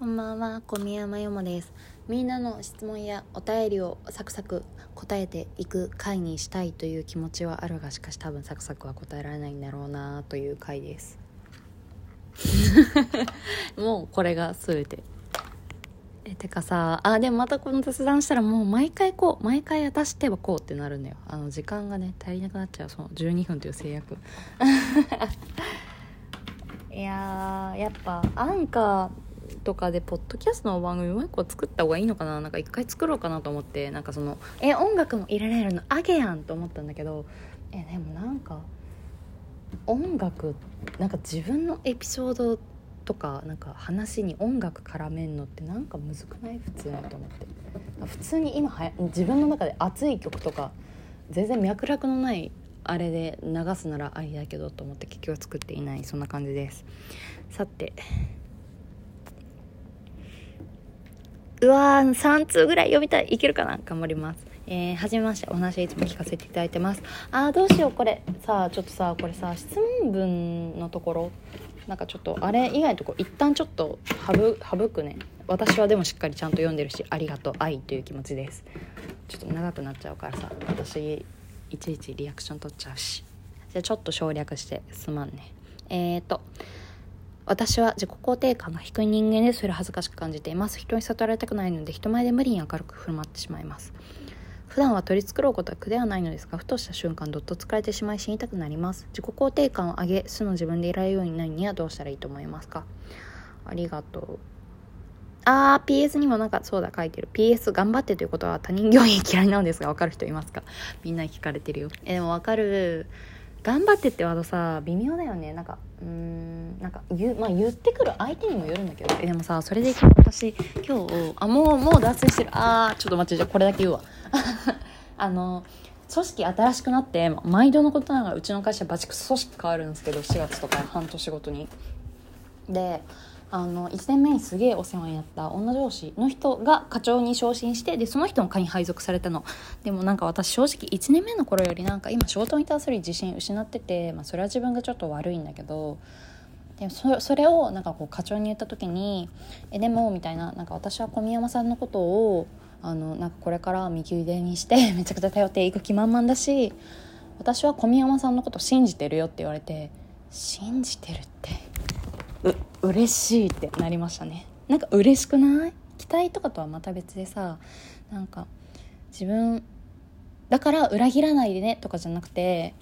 こんばんは、小宮山よもです。みんなの質問やお便りをサクサク答えていく回にしたいという気持ちはあるが、しかし多分サクサクは答えられないんだろうなという回です。もうこれが全て。え、てかさ、あ、でもまたこの雑談したらもう毎回こう、毎回私ってばこうってなるんだよ。あの時間がね、足りなくなっちゃう、その12分という制約。いやーやっぱアンカーとかでポッドキャストの番組もう一個作った方がいいのかな？なんか一回作ろうかなと思ってなんかそのえ音楽も入れられるの？あげやんと思ったんだけどえでもなんか音楽なんか自分のエピソードとかなんか話に音楽絡めんのってなんかむずくない？普通にと思って。普通に今はや自分の中で熱い曲とか全然脈絡のないあれで流すならありだけどと思って結局は作っていない。そんな感じです。さてうわー3通ぐらい読みたいいけるかな？頑張ります。えー、はじめましてお話いつも聞かせていただいてます。あーどうしようこれ。さあちょっとさこれさ質問文のところ。なんかちょっとあれ以外のとこ一旦ちょっと省省くね。私はでもしっかりちゃんと読んでるしありがとう愛という気持ちです。ちょっと長くなっちゃうからさ私いちいちリアクション取っちゃうし。じゃあちょっと省略してすまんね。えーと私は自己肯定感が低い人間でそれ恥ずかしく感じています。人に悟られたくないので人前で無理に明るく振る舞ってしまいます。普段は取り繕うことは苦ではないのですがふとした瞬間どっと疲れてしまい死にたくなります。自己肯定感を上げ素の自分でいられるようになるにはどうしたらいいと思いますか？ありがとう。あー PS にもなんかそうだ書いてる。PS 頑張ってということは他人行儀嫌いなのですが分かる人いますか？みんな聞かれてるよ。えでも分かる。頑張ってってワードさ微妙だよね。なんかうんなんか言,、まあ、言ってくる相手にもよるんだけど。でもさそれで私今日あもうもう脱線してる。あーちょっと待ってじゃあこれだけ言うわ。あの組織新しくなって毎度のことながらうちの会社バチクソ組織変わるんですけど4月とか半年ごとに。であの1年目にすげえお世話になった女上司の人が課長に昇進してでその人の課に配属されたの。でもなんか私正直1年目の頃よりなんか今仕事に対する自信失ってて、まあ、それは自分がちょっと悪いんだけどでそそれをなんかこう課長に言った時に「えでも」みたいななんか私は小宮山さんのことをあのなんかこれから右腕にして めちゃくちゃ頼っていく気満々だし私は小宮山さんのこと信じてるよって言われて信じてるって。う嬉しいってなりましたね。なんか嬉しくない？期待とかとはまた別でさなんか自分だから裏切らないでねとかじゃなくて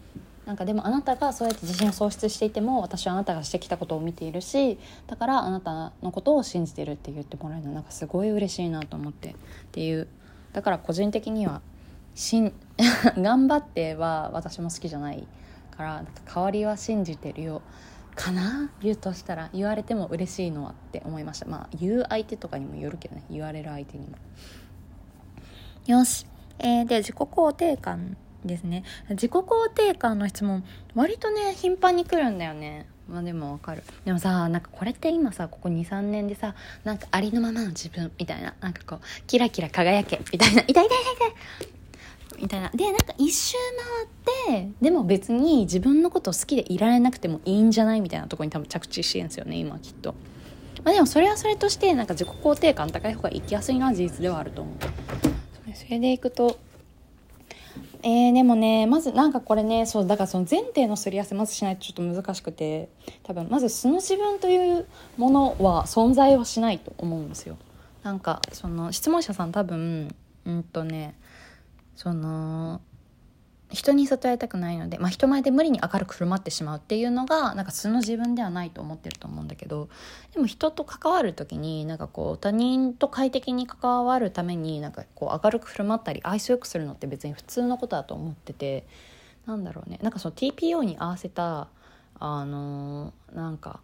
なんかでもあなたがそうやって自信を喪失していても私はあなたがしてきたことを見ているしだからあなたのことを信じてるって言ってもらえるのなんかすごい嬉しいなと思ってっていう。だから個人的にはしん 頑張っては私も好きじゃないからなんか代わりは信じてるよ。かな？言うとしたら言われても嬉しいのはって思いました。まあ言う相手とかにもよるけどね。言われる相手にも。よし、えー、で自己肯定感ですね。自己肯定感の質問。割とね頻繁に来るんだよね。まあでもわかる。でもさなんかこれって今さここ23年でさなんかありのままの自分みたいな。なんかこうキラキラ輝けみたいな。痛い痛い痛い痛い。みたいな。でなんか一周回ってでも別に自分のこと好きでいられなくてもいいんじゃないみたいなとこに多分着地してるんですよね今きっと、まあ、でもそれはそれとしてなんか自己肯定感高い方が生きやすいのは事実ではあると思う。それでいくとえー、でもねまずなんかこれねそうだからその前提のすり合わせまずしないとちょっと難しくて多分まず素の自分というものは存在はしないと思うんですよ。なんかその質問者さん多分うんとねその人に悟られたくないので、まあ、人前で無理に明るく振る舞ってしまうっていうのがなんか素の自分ではないと思ってると思うんだけどでも人と関わる時になんかこう他人と快適に関わるためになんかこう明るく振る舞ったり愛想よくするのって別に普通のことだと思っててなんだろうね。なんかその TPO に合わせたあの、なんか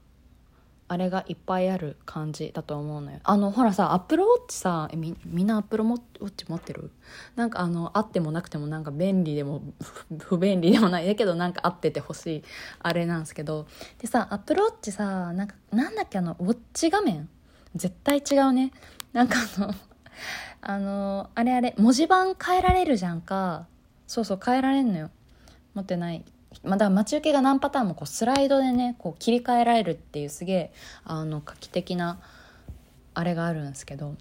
あれがいっぱいある感じだと思うのよ。あのほらさアップルウォッチさみみんなアップルウォッチ持ってる？なんかあのあってもなくてもなんか便利でも 不便利でもない。だけどなんかあっててほしい。あれなんですけど。でさアップルウォッチさなんかなんだっけあのウォッチ画面？絶対違うね。なんかあの あのあれあれ文字盤変えられるじゃんか。そうそう変えられんのよ。持ってない。まあ、だから待ち受けが何パターンもこうスライドでねこう切り替えられるっていうすげえあの画期的なあれがあるんですけど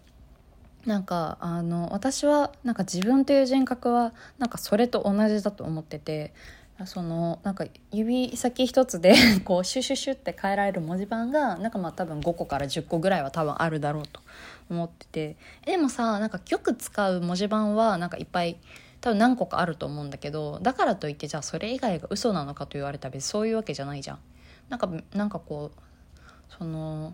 なんかあの私はなんか自分という人格はなんかそれと同じだと思っててそのなんか指先一つで こうシュシュシュって変えられる文字盤がなんかまあ多分5個から10個ぐらいは多分あるだろうと思ってて。でもさなんかよく使う文字盤はなんかいっぱい多分何個かあると思うんだけどだからといってじゃあそれ以外が嘘なのかと言われたら別にそういうわけじゃないじゃん。なんかなんかこうその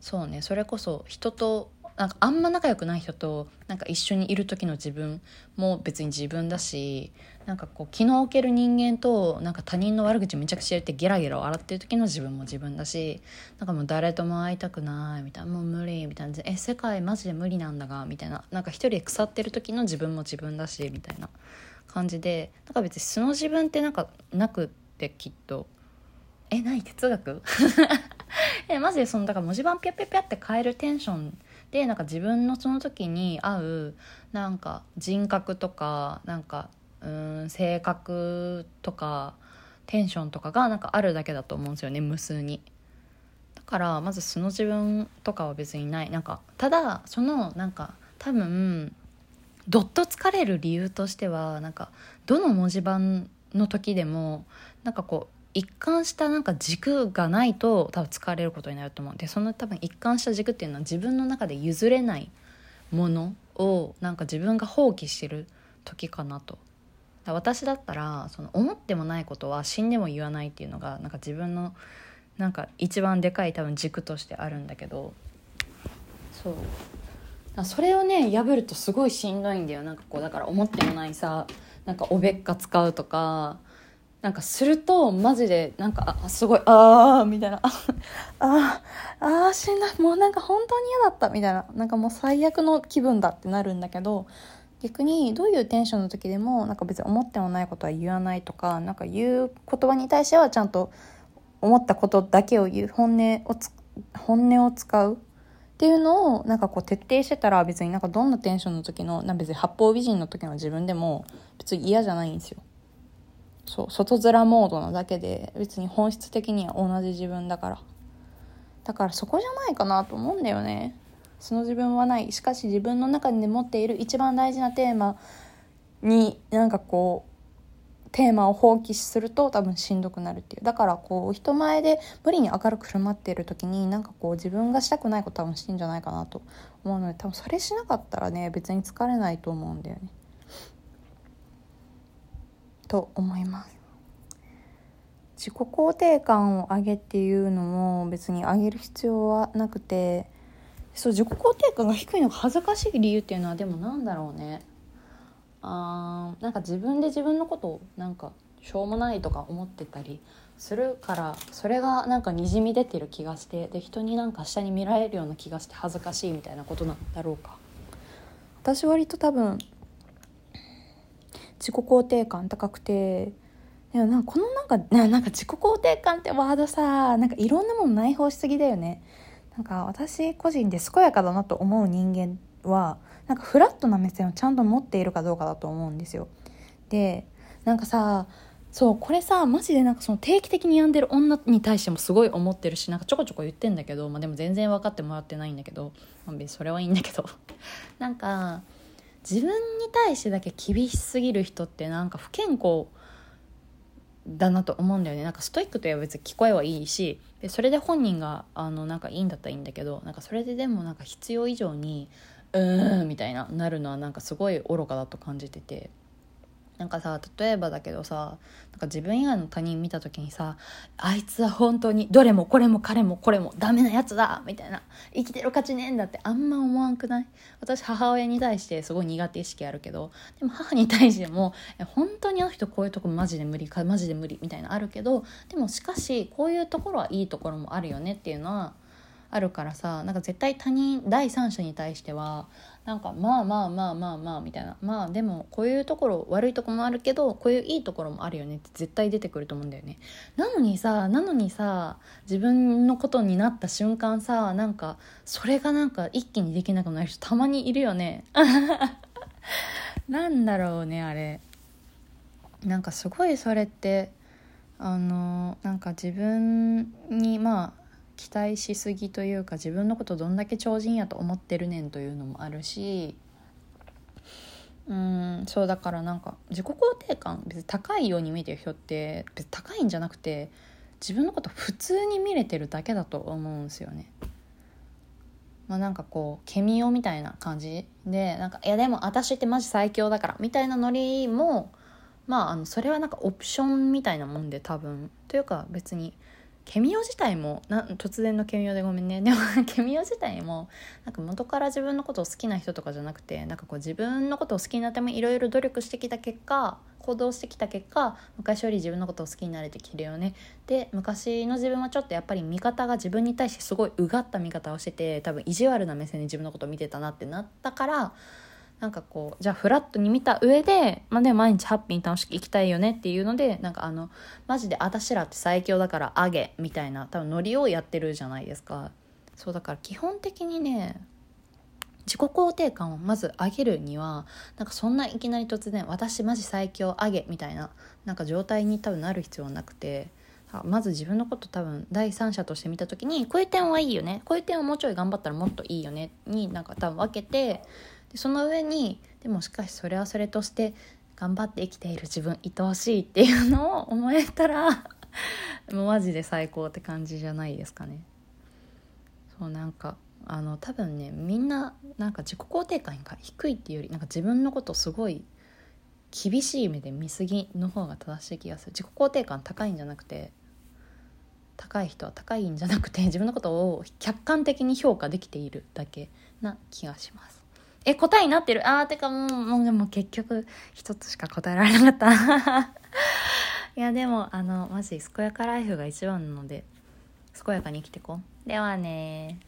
そうねそれこそ人となんかあんま仲良くない人となんか一緒にいる時の自分も別に自分だしなんかこう気の置ける人間となんか他人の悪口めちゃくちゃ言ってゲラゲラ笑ってる時の自分も自分だしなんかもう誰とも会いたくないみたいな。もう無理みたいな。え世界マジで無理なんだがみたいな。なんか一人で腐ってる時の自分も自分だしみたいな感じで。なんか別に素の自分ってなんかなくってきっと。えない？哲学？えマジでそのだから文字盤ピャピャピャって変えるテンションでなんか自分のその時に合うなんか人格とかなんかうん性格とかテンションとかがなんかあるだけだと思うんですよね無数に。だからまず素の自分とかは別にないなんかただそのなんか多分どっと疲れる理由としてはなんかどの文字盤の時でもなんかこう一貫したなんか軸がないと多分疲れることになると思うんでその多分一貫した軸っていうのは自分の中で譲れないものをなんか自分が放棄してる時かなと私だったらその思ってもないことは死んでも言わないっていうのがなんか自分のなんか一番でかい多分軸としてあるんだけどそう。それをね破るとすごいしんどいんだよ。なんかこうだから思ってもないさなんかおべっか使うとかなんかするとマジでなんかあすごいああみたいな。あああしんどいもうなんか本当に嫌だったみたいな。なんかもう最悪の気分だってなるんだけど逆にどういうテンションの時でもなんか別に思ってもないことは言わないとかなんか言う言葉に対してはちゃんと思ったことだけを言う本音をつ本音を使うっていうのをなんかこう徹底してたら別になんかどんなテンションの時のな別に八方美人の時の自分でも別に嫌じゃないんですよ。そう外面モードなだけで別に本質的には同じ自分だからだからそこじゃないかなと思うんだよねその自分はない。しかし自分の中で持っている一番大事なテーマになんかこうテーマを放棄すると多分しんどくなるっていう。だからこう人前で無理に明るく振る舞っている時になんかこう自分がしたくないこと多分してんじゃないかなと思うので多分それしなかったらね別に疲れないと思うんだよね。と思います。自己肯定感を上げっていうのも別に上げる必要はなくてそう自己肯定感が低いのが恥ずかしい理由っていうのはでもなんだろうね。あーなんか自分で自分のことをなんかしょうもないとか思ってたりするからそれがなんかにじみ出てる気がしてで人になんか下に見られるような気がして恥ずかしいみたいなことなんだろうか。私割と多分自己肯定感高くてでもなんかこのなんかなんか自己肯定感ってワードさなんかいろんなもの内包しすぎだよね。なんか私個人で健やかだなと思う人間はなんかフラットな目線をちゃんと持っているかどうかだと思うんですよ。でなんかさそうこれさマジでなんかその定期的に病んでる女に対してもすごい思ってるしなんかちょこちょこ言ってんだけど、まあ、でも全然分かってもらってないんだけど、まあ、別にそれはいいんだけど。なんか自分に対してだけ厳しすぎる人ってなんか不健康だなと思うんだよね。なんかストイックといえば別に聞こえはいいしでそれで本人があのなんかいいんだったらいいんだけどなんかそれででもなんか必要以上にうーんみたいななるのはなんかすごい愚かだと感じてて。なんかさ例えばだけどさなんか自分以外の他人見た時にさあいつは本当にどれもこれも彼もこれもダメなやつだみたいな生きてる価値ねえんだってあんま思わんくない？私母親に対してすごい苦手意識あるけどでも母に対しても本当にあの人こういうとこマジで無理かマジで無理みたいなあるけどでもしかしこういうところはいいところもあるよねっていうのはあるからさなんか絶対他人第三者に対してはなんかまあまあまあまあまあみたいな。まあでもこういうところ悪いとこもあるけどこういういいところもあるよねって絶対出てくると思うんだよね。なのにさなのにさ自分のことになった瞬間さなんかそれがなんか一気にできなくなる人たまにいるよね。なんだろうねあれ。なんかすごいそれってあのなんか自分にまあ期待しすぎというか自分のことどんだけ超人やと思ってるねんというのもあるしうんそうだからなんか自己肯定感別に高いように見えてる人って別に高いんじゃなくて自分のこと普通に見れてるだけだと思うんですよね。まあ、なんかこうケミオみたいな感じでなんかいやでも私ってマジ最強だからみたいなノリもまああのそれはなんかオプションみたいなもんで多分というか別にケミオ自体もな突然のケミオでごめんね。でもケミオ自体もなんか元から自分のことを好きな人とかじゃなくてなんかこう自分のことを好きになってもいろいろ努力してきた結果行動してきた結果昔より自分のことを好きになれてきるよね。で昔の自分はちょっとやっぱり見方が自分に対してすごいうがった見方をしてて多分意地悪な目線で自分のことを見てたなってなったからなんかこうじゃあフラットに見た上で、まあ、で毎日ハッピーに楽しく生きたいよねっていうのでなんかあのマジで私らって最強だからあげみたいな多分ノリをやってるじゃないですか。そうだから基本的にね自己肯定感をまず上げるにはなんかそんないきなり突然「私マジ最強あげ」みたいななんか状態に多分なる必要はなくてまず自分のこと多分第三者として見た時にこういう点はいいよねこういう点はもうちょい頑張ったらもっといいよねになんか多分分けてでその上にでもしかしそれはそれとして頑張って生きている自分愛おしいっていうのを思えたら もうマジで最高って感じじゃないですかね。そうなんかあの多分ねみんななんか自己肯定感が低いっていうよりなんか自分のことすごい厳しい目で見過ぎの方が正しい気がする自己肯定感高いんじゃなくて高い人は高いんじゃなくて 自分のことを客観的に評価できているだけな気がしますえ、答えになってる？あー、てかもう、もうでも結局、一つしか答えられなかった。いや、でも、あの、マジ、健やかライフが一番なので、健やかに生きてこう。ではね